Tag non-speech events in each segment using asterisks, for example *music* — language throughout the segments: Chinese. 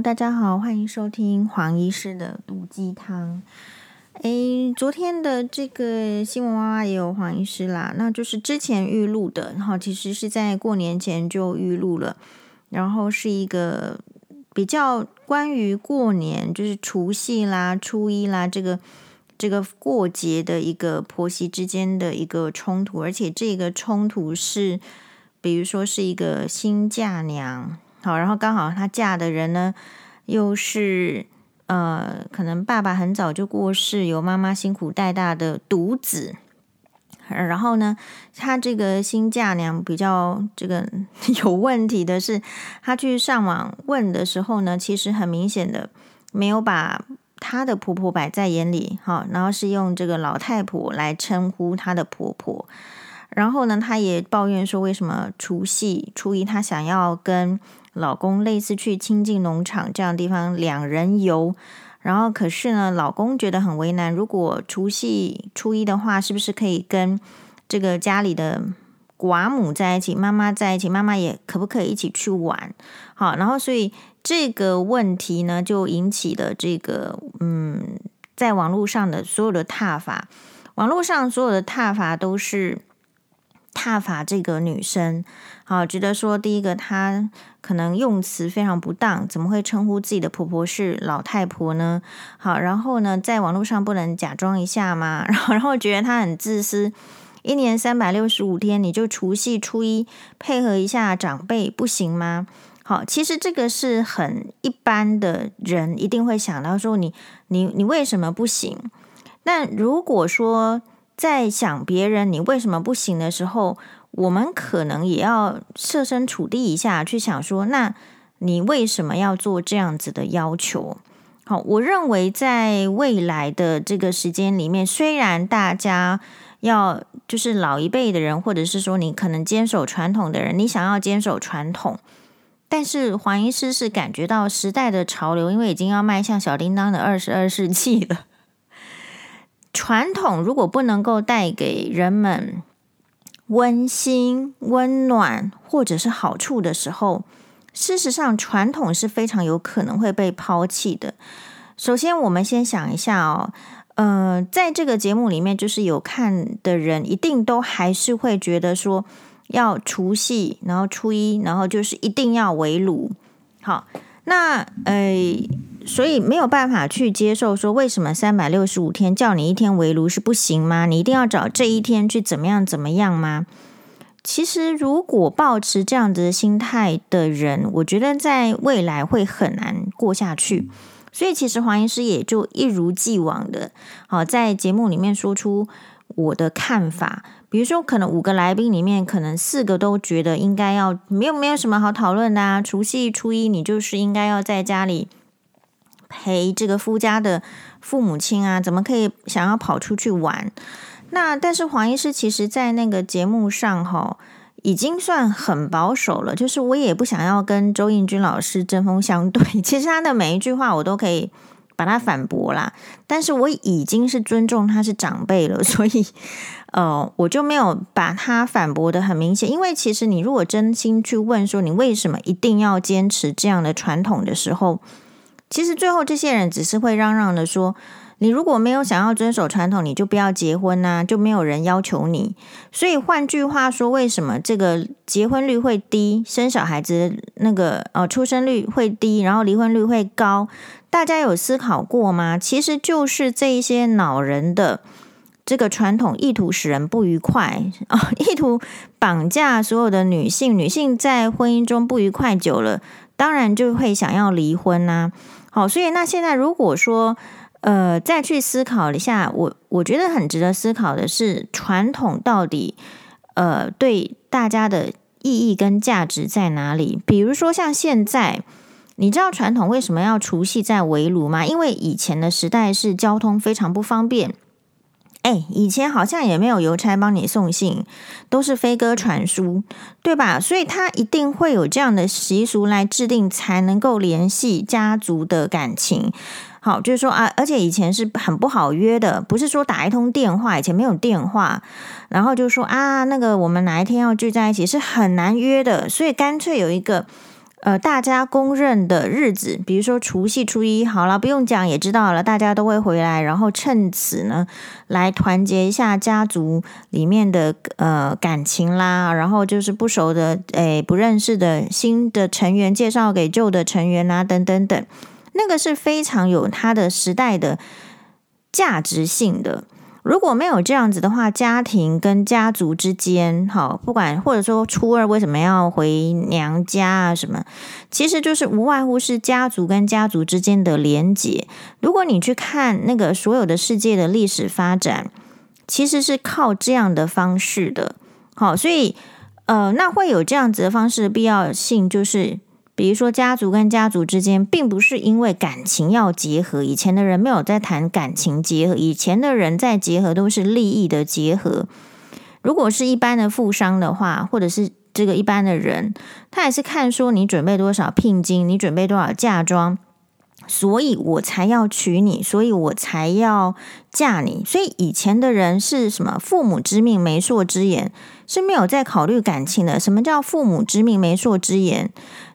大家好，欢迎收听黄医师的毒鸡汤。诶，昨天的这个新闻娃娃也有黄医师啦，那就是之前预录的，然后其实是在过年前就预录了，然后是一个比较关于过年，就是除夕啦、初一啦这个这个过节的一个婆媳之间的一个冲突，而且这个冲突是，比如说是一个新嫁娘。好，然后刚好她嫁的人呢，又是呃，可能爸爸很早就过世，由妈妈辛苦带大的独子。然后呢，她这个新嫁娘比较这个 *laughs* 有问题的是，她去上网问的时候呢，其实很明显的没有把她的婆婆摆在眼里，哈，然后是用这个老太婆来称呼她的婆婆。然后呢，她也抱怨说，为什么除夕初一她想要跟老公类似去亲近农场这样的地方两人游，然后可是呢，老公觉得很为难。如果除夕初一的话，是不是可以跟这个家里的寡母在一起，妈妈在一起，妈妈也可不可以一起去玩？好，然后所以这个问题呢，就引起了这个嗯，在网络上的所有的挞伐，网络上所有的挞伐都是。挞伐这个女生，好，觉得说第一个她可能用词非常不当，怎么会称呼自己的婆婆是老太婆呢？好，然后呢，在网络上不能假装一下吗？*laughs* 然后，然后觉得她很自私，一年三百六十五天，你就除夕初一配合一下长辈不行吗？好，其实这个是很一般的人一定会想到说你，你你你为什么不行？那如果说，在想别人你为什么不行的时候，我们可能也要设身处地一下去想说，那你为什么要做这样子的要求？好，我认为在未来的这个时间里面，虽然大家要就是老一辈的人，或者是说你可能坚守传统的人，你想要坚守传统，但是黄医师是感觉到时代的潮流，因为已经要迈向小叮当的二十二世纪了。传统如果不能够带给人们温馨、温暖或者是好处的时候，事实上传统是非常有可能会被抛弃的。首先，我们先想一下哦，呃，在这个节目里面，就是有看的人一定都还是会觉得说，要除夕，然后初一，然后就是一定要围炉。好，那呃。所以没有办法去接受说，为什么三百六十五天叫你一天围炉是不行吗？你一定要找这一天去怎么样怎么样吗？其实如果抱持这样子的心态的人，我觉得在未来会很难过下去。所以其实黄医师也就一如既往的，好在节目里面说出我的看法。比如说，可能五个来宾里面，可能四个都觉得应该要没有没有什么好讨论的啊。除夕初一，你就是应该要在家里。陪这个夫家的父母亲啊，怎么可以想要跑出去玩？那但是黄医师其实，在那个节目上哈，已经算很保守了。就是我也不想要跟周应君老师针锋相对。*laughs* 其实他的每一句话，我都可以把他反驳啦。但是我已经是尊重他是长辈了，所以呃，我就没有把他反驳得很明显。因为其实你如果真心去问说，你为什么一定要坚持这样的传统的时候，其实最后这些人只是会嚷嚷的说：“你如果没有想要遵守传统，你就不要结婚呐，就没有人要求你。”所以换句话说，为什么这个结婚率会低，生小孩子那个呃出生率会低，然后离婚率会高？大家有思考过吗？其实就是这一些恼人的这个传统，意图使人不愉快啊，意图绑架所有的女性。女性在婚姻中不愉快久了，当然就会想要离婚呐。好，所以那现在如果说，呃，再去思考一下，我我觉得很值得思考的是，传统到底，呃，对大家的意义跟价值在哪里？比如说像现在，你知道传统为什么要除夕在围炉吗？因为以前的时代是交通非常不方便。哎，以前好像也没有邮差帮你送信，都是飞鸽传书，对吧？所以他一定会有这样的习俗来制定，才能够联系家族的感情。好，就是说啊，而且以前是很不好约的，不是说打一通电话，以前没有电话，然后就说啊，那个我们哪一天要聚在一起是很难约的，所以干脆有一个呃，大家公认的日子，比如说除夕、初一，好了，不用讲也知道了，大家都会回来，然后趁此呢，来团结一下家族里面的呃感情啦，然后就是不熟的、诶不认识的新的成员介绍给旧的成员啊，等等等，那个是非常有它的时代的价值性的。如果没有这样子的话，家庭跟家族之间，好，不管或者说初二为什么要回娘家啊什么，其实就是无外乎是家族跟家族之间的连结。如果你去看那个所有的世界的历史发展，其实是靠这样的方式的。好，所以呃，那会有这样子的方式的必要性，就是。比如说，家族跟家族之间，并不是因为感情要结合。以前的人没有在谈感情结合，以前的人在结合都是利益的结合。如果是一般的富商的话，或者是这个一般的人，他也是看说你准备多少聘金，你准备多少嫁妆，所以我才要娶你，所以我才要嫁你。所以以前的人是什么？父母之命，媒妁之言，是没有在考虑感情的。什么叫父母之命，媒妁之言？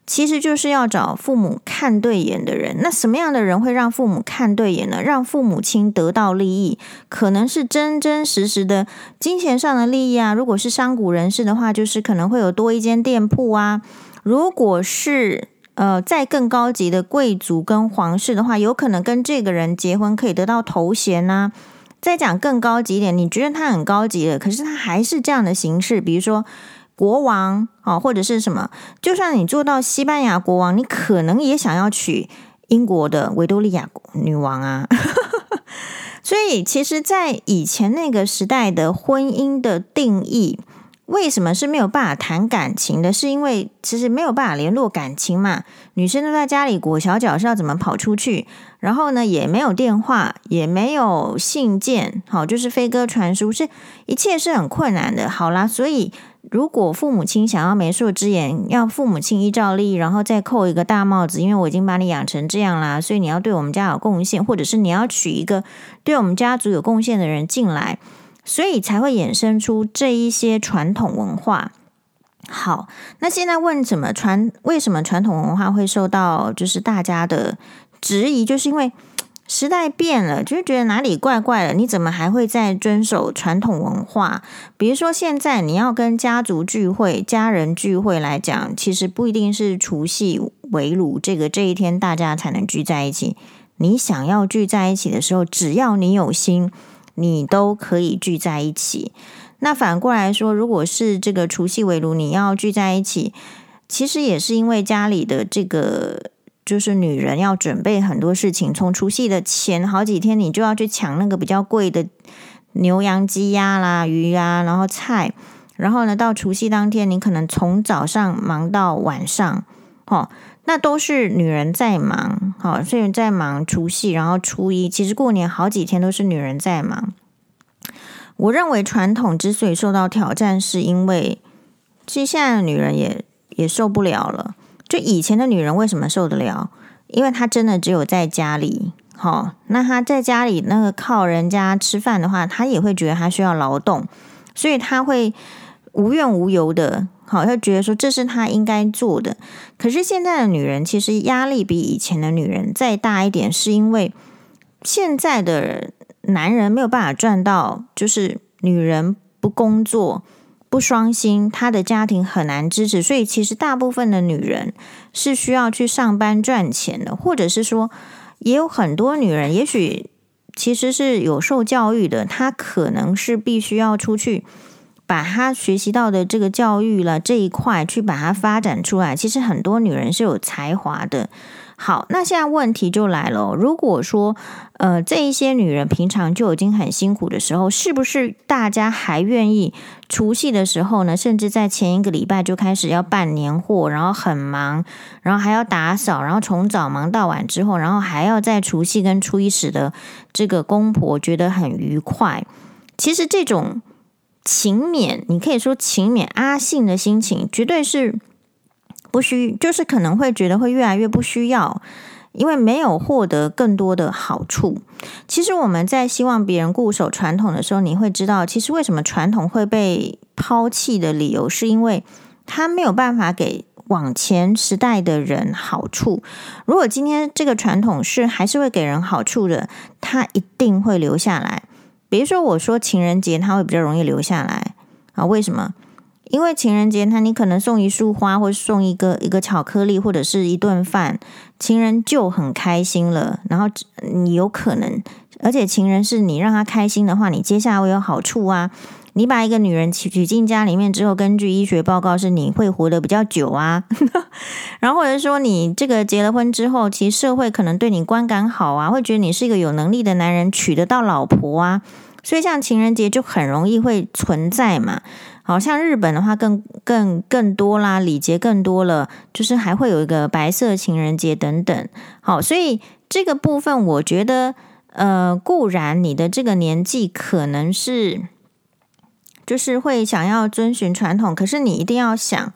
其实就是要找父母看对眼的人。那什么样的人会让父母看对眼呢？让父母亲得到利益，可能是真真实实的金钱上的利益啊。如果是商贾人士的话，就是可能会有多一间店铺啊。如果是呃再更高级的贵族跟皇室的话，有可能跟这个人结婚可以得到头衔呐、啊。再讲更高级一点，你觉得他很高级的，可是他还是这样的形式，比如说。国王啊，或者是什么？就算你做到西班牙国王，你可能也想要娶英国的维多利亚女王啊。*laughs* 所以，其实，在以前那个时代的婚姻的定义，为什么是没有办法谈感情的？是因为其实没有办法联络感情嘛。女生都在家里裹小脚，是要怎么跑出去？然后呢，也没有电话，也没有信件，好，就是飞鸽传书，是一切是很困难的。好啦，所以。如果父母亲想要媒妁之言，要父母亲依照利益，然后再扣一个大帽子，因为我已经把你养成这样啦，所以你要对我们家有贡献，或者是你要娶一个对我们家族有贡献的人进来，所以才会衍生出这一些传统文化。好，那现在问怎么传？为什么传统文化会受到就是大家的质疑？就是因为。时代变了，就是觉得哪里怪怪的。你怎么还会在遵守传统文化？比如说，现在你要跟家族聚会、家人聚会来讲，其实不一定是除夕围炉这个这一天大家才能聚在一起。你想要聚在一起的时候，只要你有心，你都可以聚在一起。那反过来说，如果是这个除夕围炉，你要聚在一起，其实也是因为家里的这个。就是女人要准备很多事情，从除夕的前好几天，你就要去抢那个比较贵的牛羊鸡鸭啦、鱼啊，然后菜，然后呢，到除夕当天，你可能从早上忙到晚上，哦，那都是女人在忙，好，所以在忙除夕，然后初一，其实过年好几天都是女人在忙。我认为传统之所以受到挑战，是因为其实现在的女人也也受不了了。就以前的女人为什么受得了？因为她真的只有在家里，好，那她在家里那个靠人家吃饭的话，她也会觉得她需要劳动，所以她会无怨无尤的，好，她觉得说这是她应该做的。可是现在的女人其实压力比以前的女人再大一点，是因为现在的男人没有办法赚到，就是女人不工作。不双薪，她的家庭很难支持，所以其实大部分的女人是需要去上班赚钱的，或者是说，也有很多女人，也许其实是有受教育的，她可能是必须要出去把她学习到的这个教育了这一块去把它发展出来。其实很多女人是有才华的。好，那现在问题就来了。如果说，呃，这一些女人平常就已经很辛苦的时候，是不是大家还愿意除夕的时候呢？甚至在前一个礼拜就开始要办年货，然后很忙，然后还要打扫，然后从早忙到晚之后，然后还要在除夕跟初一使得这个公婆觉得很愉快。其实这种勤勉，你可以说勤勉阿信的心情，绝对是。不需，就是可能会觉得会越来越不需要，因为没有获得更多的好处。其实我们在希望别人固守传统的时候，你会知道，其实为什么传统会被抛弃的理由，是因为他没有办法给往前时代的人好处。如果今天这个传统是还是会给人好处的，他一定会留下来。比如说，我说情人节他会比较容易留下来啊？为什么？因为情人节他你可能送一束花，或者送一个一个巧克力，或者是一顿饭，情人就很开心了。然后你有可能，而且情人是你让他开心的话，你接下来会有好处啊。你把一个女人娶娶进家里面之后，根据医学报告是你会活得比较久啊。*laughs* 然后或者说你这个结了婚之后，其实社会可能对你观感好啊，会觉得你是一个有能力的男人，娶得到老婆啊。所以像情人节就很容易会存在嘛。好像日本的话更更更多啦，礼节更多了，就是还会有一个白色情人节等等。好，所以这个部分我觉得，呃，固然你的这个年纪可能是。就是会想要遵循传统，可是你一定要想，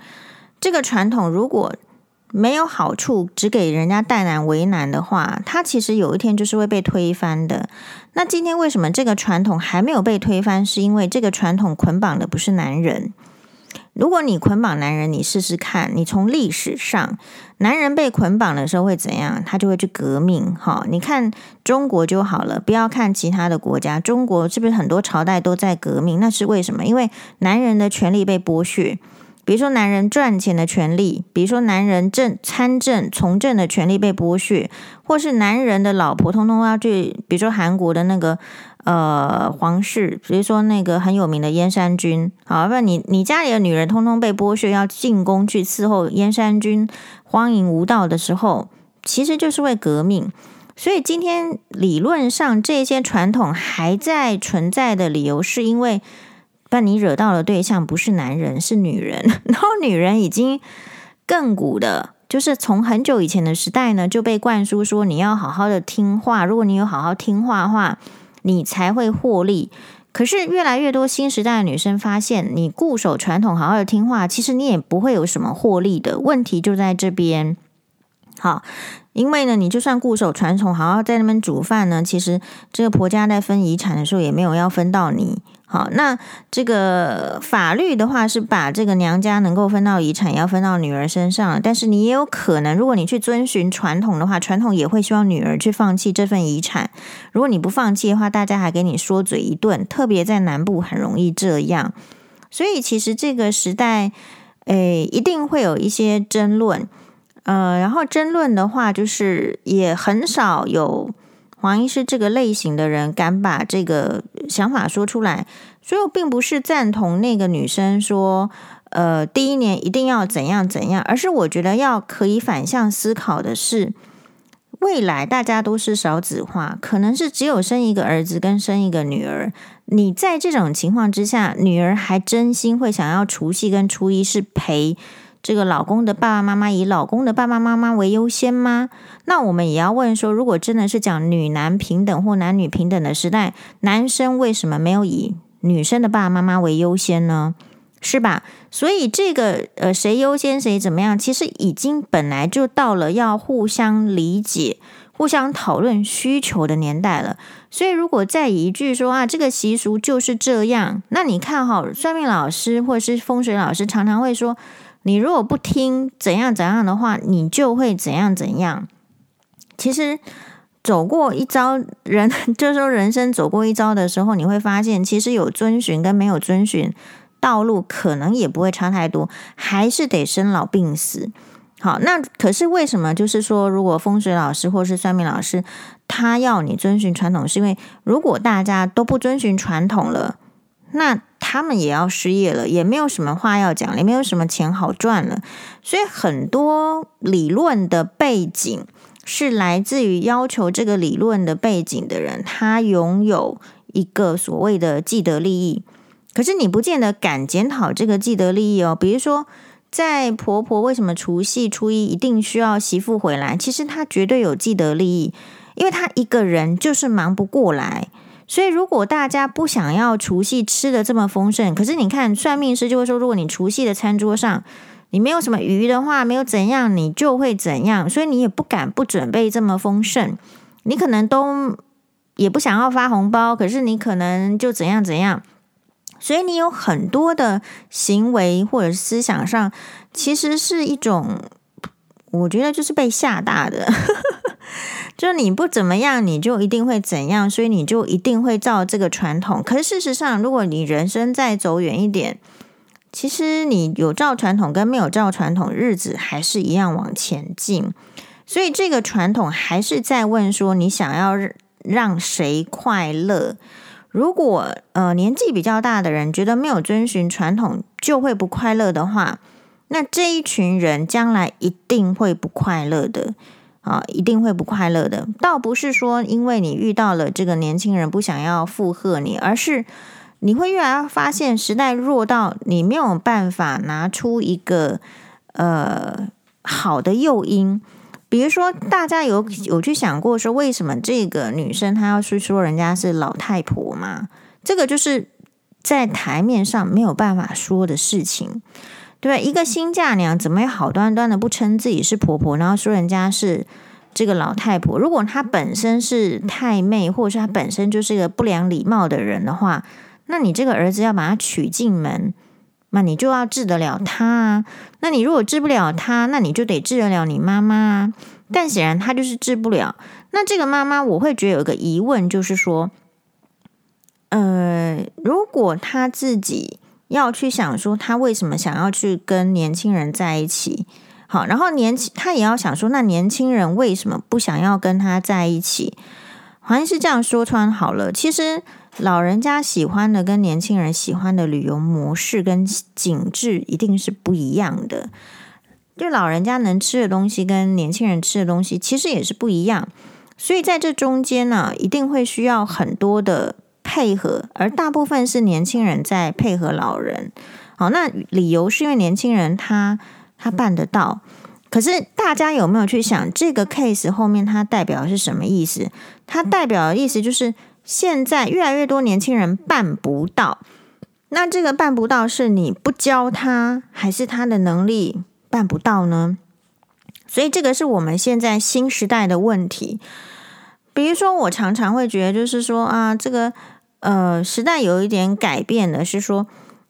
这个传统如果没有好处，只给人家带来为难的话，它其实有一天就是会被推翻的。那今天为什么这个传统还没有被推翻？是因为这个传统捆绑的不是男人。如果你捆绑男人，你试试看，你从历史上，男人被捆绑的时候会怎样？他就会去革命。哈，你看中国就好了，不要看其他的国家。中国是不是很多朝代都在革命？那是为什么？因为男人的权利被剥削。比如说男人赚钱的权利，比如说男人政参政从政的权利被剥削，或是男人的老婆通通要去，比如说韩国的那个。呃，皇室，比如说那个很有名的燕山君，好，不然你你家里的女人通通被剥削，要进宫去伺候燕山君，荒淫无道的时候，其实就是为革命。所以今天理论上这些传统还在存在的理由，是因为，但你惹到的对象不是男人，是女人，*laughs* 然后女人已经亘古的，就是从很久以前的时代呢，就被灌输说你要好好的听话，如果你有好好听话的话。你才会获利，可是越来越多新时代的女生发现，你固守传统，好好的听话，其实你也不会有什么获利的。问题就在这边。好，因为呢，你就算固守传统，好好在那边煮饭呢，其实这个婆家在分遗产的时候，也没有要分到你。好，那这个法律的话是把这个娘家能够分到遗产要分到女儿身上，但是你也有可能，如果你去遵循传统的话，传统也会希望女儿去放弃这份遗产。如果你不放弃的话，大家还给你说嘴一顿，特别在南部很容易这样。所以其实这个时代，诶，一定会有一些争论，呃，然后争论的话，就是也很少有。黄医师这个类型的人敢把这个想法说出来，所以我并不是赞同那个女生说，呃，第一年一定要怎样怎样，而是我觉得要可以反向思考的是，未来大家都是少子化，可能是只有生一个儿子跟生一个女儿。你在这种情况之下，女儿还真心会想要除夕跟初一是陪。这个老公的爸爸妈妈以老公的爸爸妈妈为优先吗？那我们也要问说，如果真的是讲女男平等或男女平等的时代，男生为什么没有以女生的爸爸妈妈为优先呢？是吧？所以这个呃，谁优先谁怎么样，其实已经本来就到了要互相理解、互相讨论需求的年代了。所以如果再一句说啊，这个习俗就是这样，那你看哈，算命老师或者是风水老师常常会说。你如果不听怎样怎样的话，你就会怎样怎样。其实走过一遭，人 *laughs* 就是说人生走过一遭的时候，你会发现，其实有遵循跟没有遵循道路，可能也不会差太多，还是得生老病死。好，那可是为什么？就是说，如果风水老师或是算命老师，他要你遵循传统，是因为如果大家都不遵循传统了，那。他们也要失业了，也没有什么话要讲，也没有什么钱好赚了。所以很多理论的背景是来自于要求这个理论的背景的人，他拥有一个所谓的既得利益。可是你不见得敢检讨这个既得利益哦。比如说，在婆婆为什么除夕初一一定需要媳妇回来？其实她绝对有既得利益，因为她一个人就是忙不过来。所以，如果大家不想要除夕吃的这么丰盛，可是你看算命师就会说，如果你除夕的餐桌上你没有什么鱼的话，没有怎样，你就会怎样。所以你也不敢不准备这么丰盛，你可能都也不想要发红包，可是你可能就怎样怎样。所以你有很多的行为或者思想上，其实是一种，我觉得就是被吓大的，*laughs* 就你不怎么样，你就一定会怎样，所以你就一定会照这个传统。可是事实上，如果你人生再走远一点，其实你有照传统跟没有照传统，日子还是一样往前进。所以这个传统还是在问说，你想要让谁快乐？如果呃年纪比较大的人觉得没有遵循传统就会不快乐的话，那这一群人将来一定会不快乐的啊，一定会不快乐的。倒不是说因为你遇到了这个年轻人不想要附和你，而是你会越来越发现时代弱到你没有办法拿出一个呃好的诱因。比如说，大家有有去想过说，为什么这个女生她要去说人家是老太婆吗？这个就是在台面上没有办法说的事情，对？一个新嫁娘怎么也好端端的不称自己是婆婆，然后说人家是这个老太婆？如果她本身是太妹，或者是她本身就是一个不良礼貌的人的话，那你这个儿子要把她娶进门。那你就要治得了她啊？那你如果治不了她，那你就得治得了你妈妈啊。但显然他就是治不了。那这个妈妈，我会觉得有一个疑问，就是说，呃，如果他自己要去想说，他为什么想要去跟年轻人在一起？好，然后年轻他也要想说，那年轻人为什么不想要跟他在一起？好像是这样说穿好了，其实。老人家喜欢的跟年轻人喜欢的旅游模式跟景致一定是不一样的。就老人家能吃的东西跟年轻人吃的东西其实也是不一样，所以在这中间呢，一定会需要很多的配合，而大部分是年轻人在配合老人。好，那理由是因为年轻人他他办得到，可是大家有没有去想这个 case 后面它代表的是什么意思？它代表的意思就是。现在越来越多年轻人办不到，那这个办不到是你不教他，还是他的能力办不到呢？所以这个是我们现在新时代的问题。比如说，我常常会觉得，就是说啊，这个呃时代有一点改变的，是说，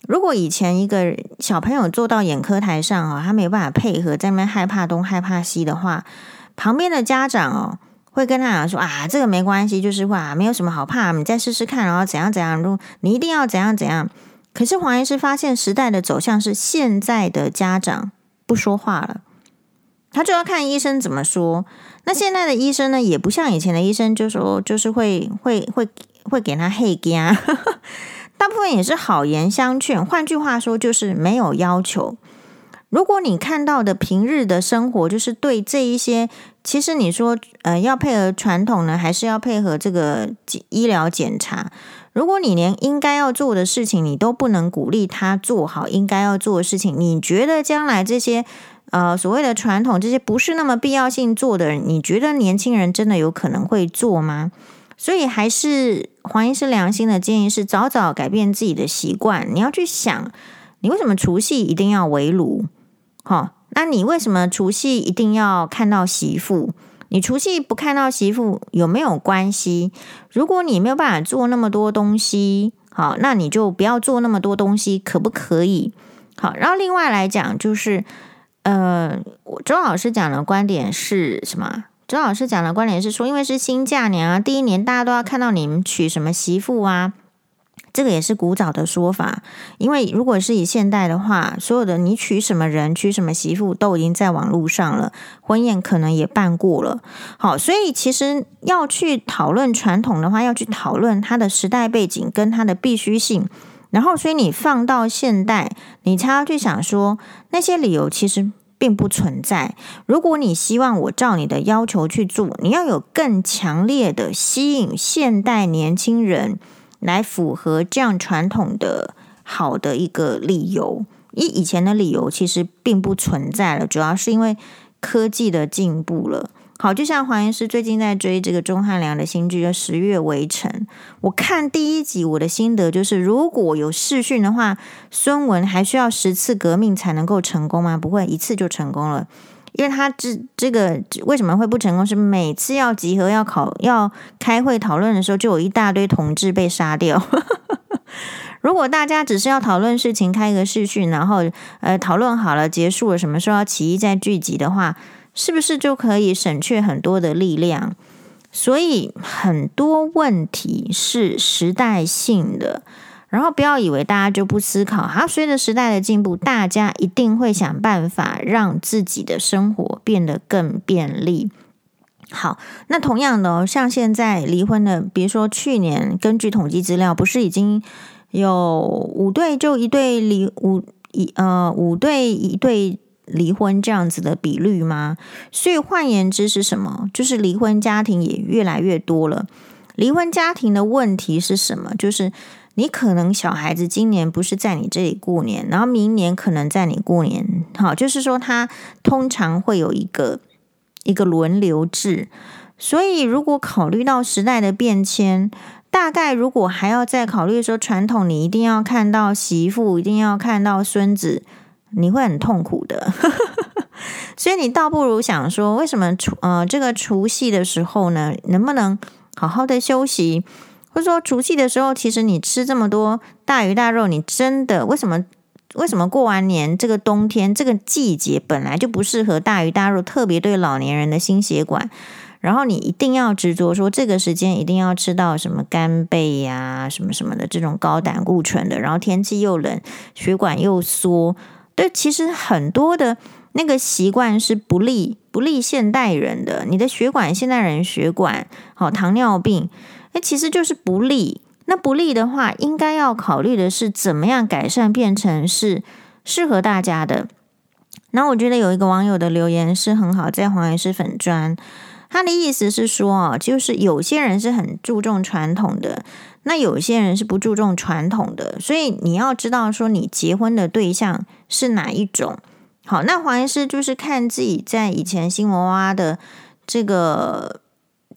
如果以前一个小朋友坐到眼科台上啊，他没有办法配合，在那边害怕东害怕西的话，旁边的家长哦。会跟他讲说啊，这个没关系，就是话没有什么好怕，你再试试看，然后怎样怎样，如你一定要怎样怎样。可是黄医师发现时代的走向是现在的家长不说话了，他就要看医生怎么说。那现在的医生呢，也不像以前的医生，就说就是会会会会给他嘿惊，*laughs* 大部分也是好言相劝。换句话说，就是没有要求。如果你看到的平日的生活，就是对这一些，其实你说，呃，要配合传统呢，还是要配合这个医疗检查？如果你连应该要做的事情，你都不能鼓励他做好应该要做的事情，你觉得将来这些，呃，所谓的传统这些不是那么必要性做的人，你觉得年轻人真的有可能会做吗？所以还是黄医师良心的建议是，早早改变自己的习惯。你要去想，你为什么除夕一定要围炉？好，那你为什么除夕一定要看到媳妇？你除夕不看到媳妇有没有关系？如果你没有办法做那么多东西，好，那你就不要做那么多东西，可不可以？好，然后另外来讲，就是呃，我周老师讲的观点是什么？周老师讲的观点是说，因为是新嫁娘啊，第一年大家都要看到你们娶什么媳妇啊。这个也是古早的说法，因为如果是以现代的话，所有的你娶什么人、娶什么媳妇都已经在网络上了，婚宴可能也办过了。好，所以其实要去讨论传统的话，要去讨论它的时代背景跟它的必须性。然后，所以你放到现代，你才要去想说那些理由其实并不存在。如果你希望我照你的要求去做，你要有更强烈的吸引现代年轻人。来符合这样传统的好的一个理由，以以前的理由其实并不存在了，主要是因为科技的进步了。好，就像黄医师最近在追这个钟汉良的新剧《十月围城》，我看第一集，我的心得就是，如果有视讯的话，孙文还需要十次革命才能够成功吗？不会，一次就成功了。因为他这这个为什么会不成功？是每次要集合、要考、要开会讨论的时候，就有一大堆同志被杀掉。*laughs* 如果大家只是要讨论事情，开一个视讯，然后呃讨论好了结束了，什么时候要起义再聚集的话，是不是就可以省却很多的力量？所以很多问题是时代性的，然后不要以为大家就不思考，好，随着时代的进步，大家一定会想办法让自己的生活变得更便利。好，那同样的，像现在离婚的，比如说去年根据统计资料，不是已经有五对就一对离五一呃五对一对。离婚这样子的比率吗？所以换言之是什么？就是离婚家庭也越来越多了。离婚家庭的问题是什么？就是你可能小孩子今年不是在你这里过年，然后明年可能在你过年。好，就是说他通常会有一个一个轮流制。所以如果考虑到时代的变迁，大概如果还要再考虑说传统，你一定要看到媳妇，一定要看到孙子。你会很痛苦的，*laughs* 所以你倒不如想说，为什么除呃这个除夕的时候呢，能不能好好的休息？或者说除夕的时候，其实你吃这么多大鱼大肉，你真的为什么为什么过完年这个冬天这个季节本来就不适合大鱼大肉，特别对老年人的心血管，然后你一定要执着说这个时间一定要吃到什么干贝呀、什么什么的这种高胆固醇的，然后天气又冷，血管又缩。对，其实很多的那个习惯是不利不利现代人的。你的血管，现代人血管，好，糖尿病，那其实就是不利。那不利的话，应该要考虑的是怎么样改善，变成是适合大家的。那我觉得有一个网友的留言是很好，在黄岩师粉砖，他的意思是说啊，就是有些人是很注重传统的。那有些人是不注重传统的，所以你要知道说你结婚的对象是哪一种。好，那黄医师就是看自己在以前新闻哇哇的这个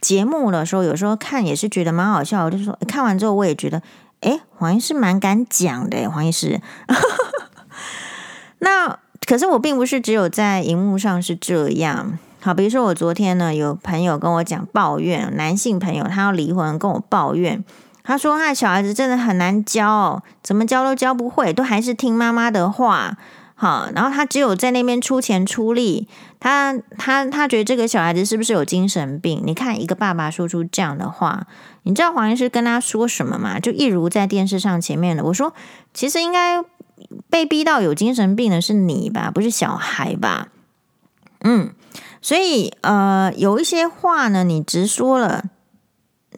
节目的时候，有时候看也是觉得蛮好笑，就是说看完之后我也觉得，诶，黄医师蛮敢讲的，黄医师。*laughs* 那可是我并不是只有在荧幕上是这样。好，比如说我昨天呢，有朋友跟我讲抱怨，男性朋友他要离婚，跟我抱怨。他说：“他的小孩子真的很难教，怎么教都教不会，都还是听妈妈的话。好，然后他只有在那边出钱出力。他他他觉得这个小孩子是不是有精神病？你看一个爸爸说出这样的话，你知道黄医师跟他说什么吗？就一如在电视上前面的我说，其实应该被逼到有精神病的是你吧，不是小孩吧？嗯，所以呃，有一些话呢，你直说了。”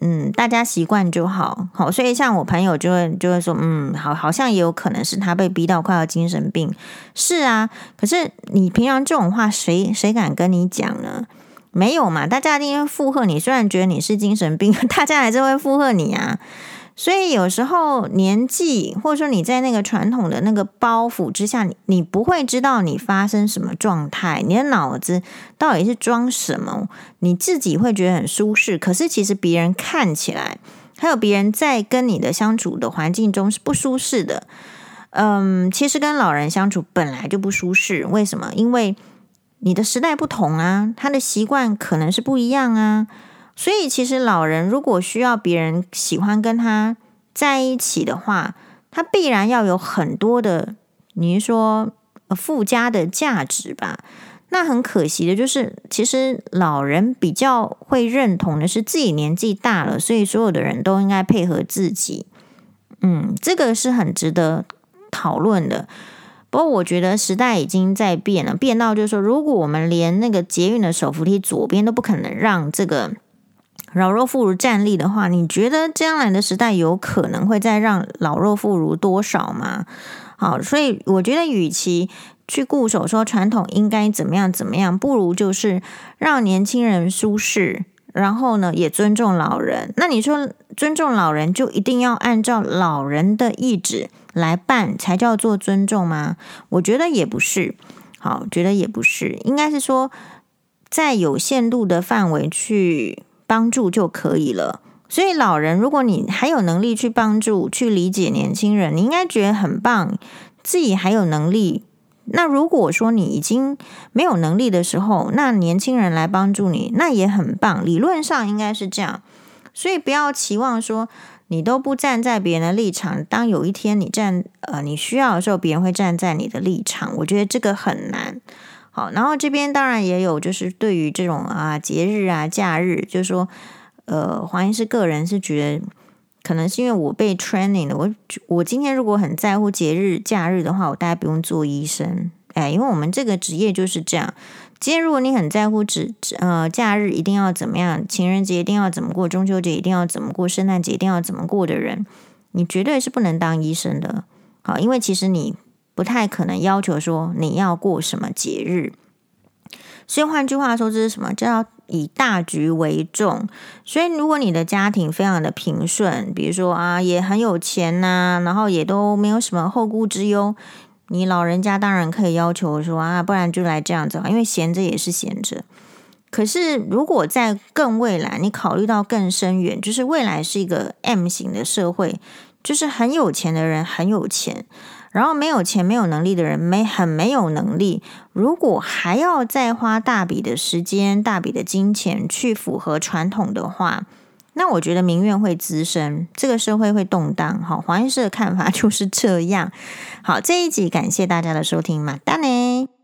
嗯，大家习惯就好，好，所以像我朋友就会就会说，嗯，好，好像也有可能是他被逼到快要精神病，是啊，可是你平常这种话，谁谁敢跟你讲呢？没有嘛，大家一定会附和你，虽然觉得你是精神病，*laughs* 大家还是会附和你啊。所以有时候年纪，或者说你在那个传统的那个包袱之下，你你不会知道你发生什么状态，你的脑子到底是装什么，你自己会觉得很舒适，可是其实别人看起来，还有别人在跟你的相处的环境中是不舒适的。嗯，其实跟老人相处本来就不舒适，为什么？因为你的时代不同啊，他的习惯可能是不一样啊。所以，其实老人如果需要别人喜欢跟他在一起的话，他必然要有很多的，你说附加的价值吧。那很可惜的就是，其实老人比较会认同的是自己年纪大了，所以所有的人都应该配合自己。嗯，这个是很值得讨论的。不过，我觉得时代已经在变了，变到就是说，如果我们连那个捷运的手扶梯左边都不可能让这个。老弱妇孺站立的话，你觉得将来的时代有可能会再让老弱妇孺多少吗？好，所以我觉得，与其去固守说传统应该怎么样怎么样，不如就是让年轻人舒适，然后呢也尊重老人。那你说尊重老人就一定要按照老人的意志来办才叫做尊重吗？我觉得也不是。好，觉得也不是，应该是说在有限度的范围去。帮助就可以了。所以老人，如果你还有能力去帮助、去理解年轻人，你应该觉得很棒，自己还有能力。那如果说你已经没有能力的时候，那年轻人来帮助你，那也很棒。理论上应该是这样。所以不要期望说你都不站在别人的立场，当有一天你站呃你需要的时候，别人会站在你的立场，我觉得这个很难。好，然后这边当然也有，就是对于这种啊节日啊假日，就是说呃黄医师个人是觉得。可能是因为我被 training 的，我我今天如果很在乎节日假日的话，我大概不用做医生，哎，因为我们这个职业就是这样。今天如果你很在乎只呃假日一定要怎么样，情人节一定要怎么过，中秋节一定要怎么过，圣诞节一定要怎么过的人，你绝对是不能当医生的。好，因为其实你不太可能要求说你要过什么节日。所以换句话说，这是什么？叫以大局为重。所以如果你的家庭非常的平顺，比如说啊，也很有钱呐、然后也都没有什么后顾之忧，你老人家当然可以要求说啊，不然就来这样子，因为闲着也是闲着。可是如果在更未来，你考虑到更深远，就是未来是一个 M 型的社会，就是很有钱的人很有钱。然后没有钱、没有能力的人，没很没有能力。如果还要再花大笔的时间、大笔的金钱去符合传统的话，那我觉得民怨会滋生，这个社会会动荡。好，黄医师的看法 *laughs* 就是这样。好，这一集感谢大家的收听，马丹呢。